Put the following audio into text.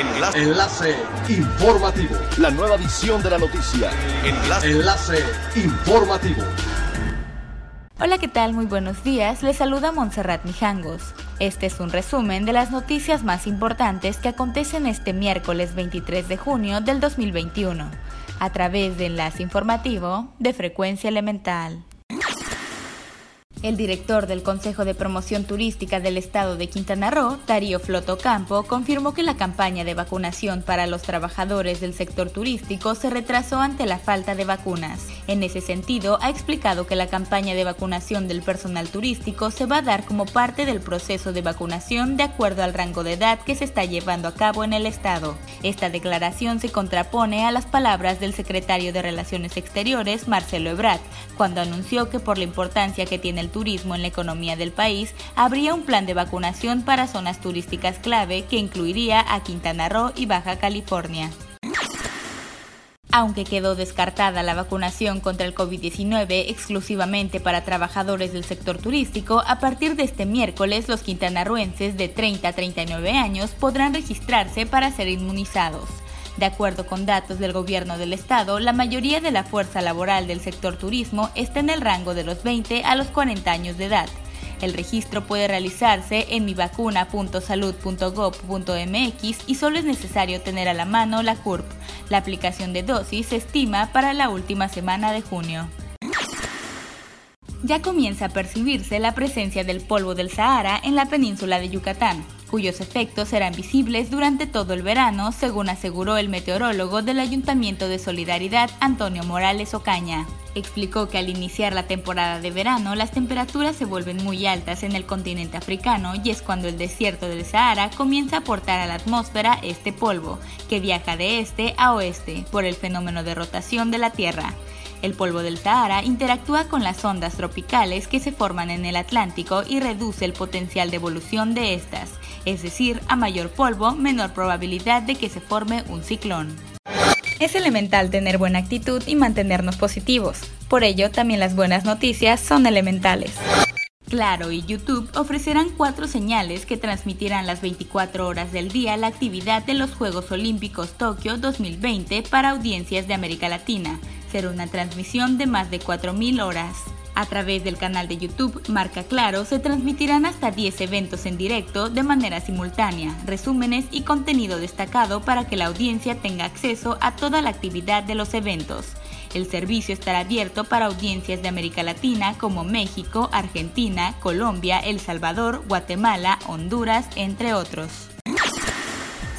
Enlace. Enlace informativo. La nueva edición de la noticia. Enlace. Enlace informativo. Hola, ¿qué tal? Muy buenos días. Les saluda Montserrat Mijangos. Este es un resumen de las noticias más importantes que acontecen este miércoles 23 de junio del 2021, a través de Enlace Informativo de Frecuencia Elemental. El director del Consejo de Promoción Turística del Estado de Quintana Roo, Darío Floto Campo, confirmó que la campaña de vacunación para los trabajadores del sector turístico se retrasó ante la falta de vacunas. En ese sentido, ha explicado que la campaña de vacunación del personal turístico se va a dar como parte del proceso de vacunación de acuerdo al rango de edad que se está llevando a cabo en el Estado. Esta declaración se contrapone a las palabras del secretario de Relaciones Exteriores, Marcelo Ebrard, cuando anunció que por la importancia que tiene el turismo en la economía del país, habría un plan de vacunación para zonas turísticas clave que incluiría a Quintana Roo y Baja California. Aunque quedó descartada la vacunación contra el COVID-19 exclusivamente para trabajadores del sector turístico, a partir de este miércoles los quintanarruenses de 30 a 39 años podrán registrarse para ser inmunizados. De acuerdo con datos del gobierno del estado, la mayoría de la fuerza laboral del sector turismo está en el rango de los 20 a los 40 años de edad. El registro puede realizarse en mivacuna.salud.gov.mx y solo es necesario tener a la mano la CURP. La aplicación de dosis se estima para la última semana de junio. Ya comienza a percibirse la presencia del polvo del Sahara en la península de Yucatán cuyos efectos serán visibles durante todo el verano, según aseguró el meteorólogo del Ayuntamiento de Solidaridad, Antonio Morales Ocaña. Explicó que al iniciar la temporada de verano las temperaturas se vuelven muy altas en el continente africano y es cuando el desierto del Sahara comienza a aportar a la atmósfera este polvo, que viaja de este a oeste por el fenómeno de rotación de la Tierra. El polvo del Sahara interactúa con las ondas tropicales que se forman en el Atlántico y reduce el potencial de evolución de estas, es decir, a mayor polvo, menor probabilidad de que se forme un ciclón. Es elemental tener buena actitud y mantenernos positivos. Por ello, también las buenas noticias son elementales. Claro y YouTube ofrecerán cuatro señales que transmitirán las 24 horas del día la actividad de los Juegos Olímpicos Tokio 2020 para audiencias de América Latina, será una transmisión de más de 4.000 horas. A través del canal de YouTube Marca Claro se transmitirán hasta 10 eventos en directo de manera simultánea, resúmenes y contenido destacado para que la audiencia tenga acceso a toda la actividad de los eventos. El servicio estará abierto para audiencias de América Latina como México, Argentina, Colombia, El Salvador, Guatemala, Honduras, entre otros.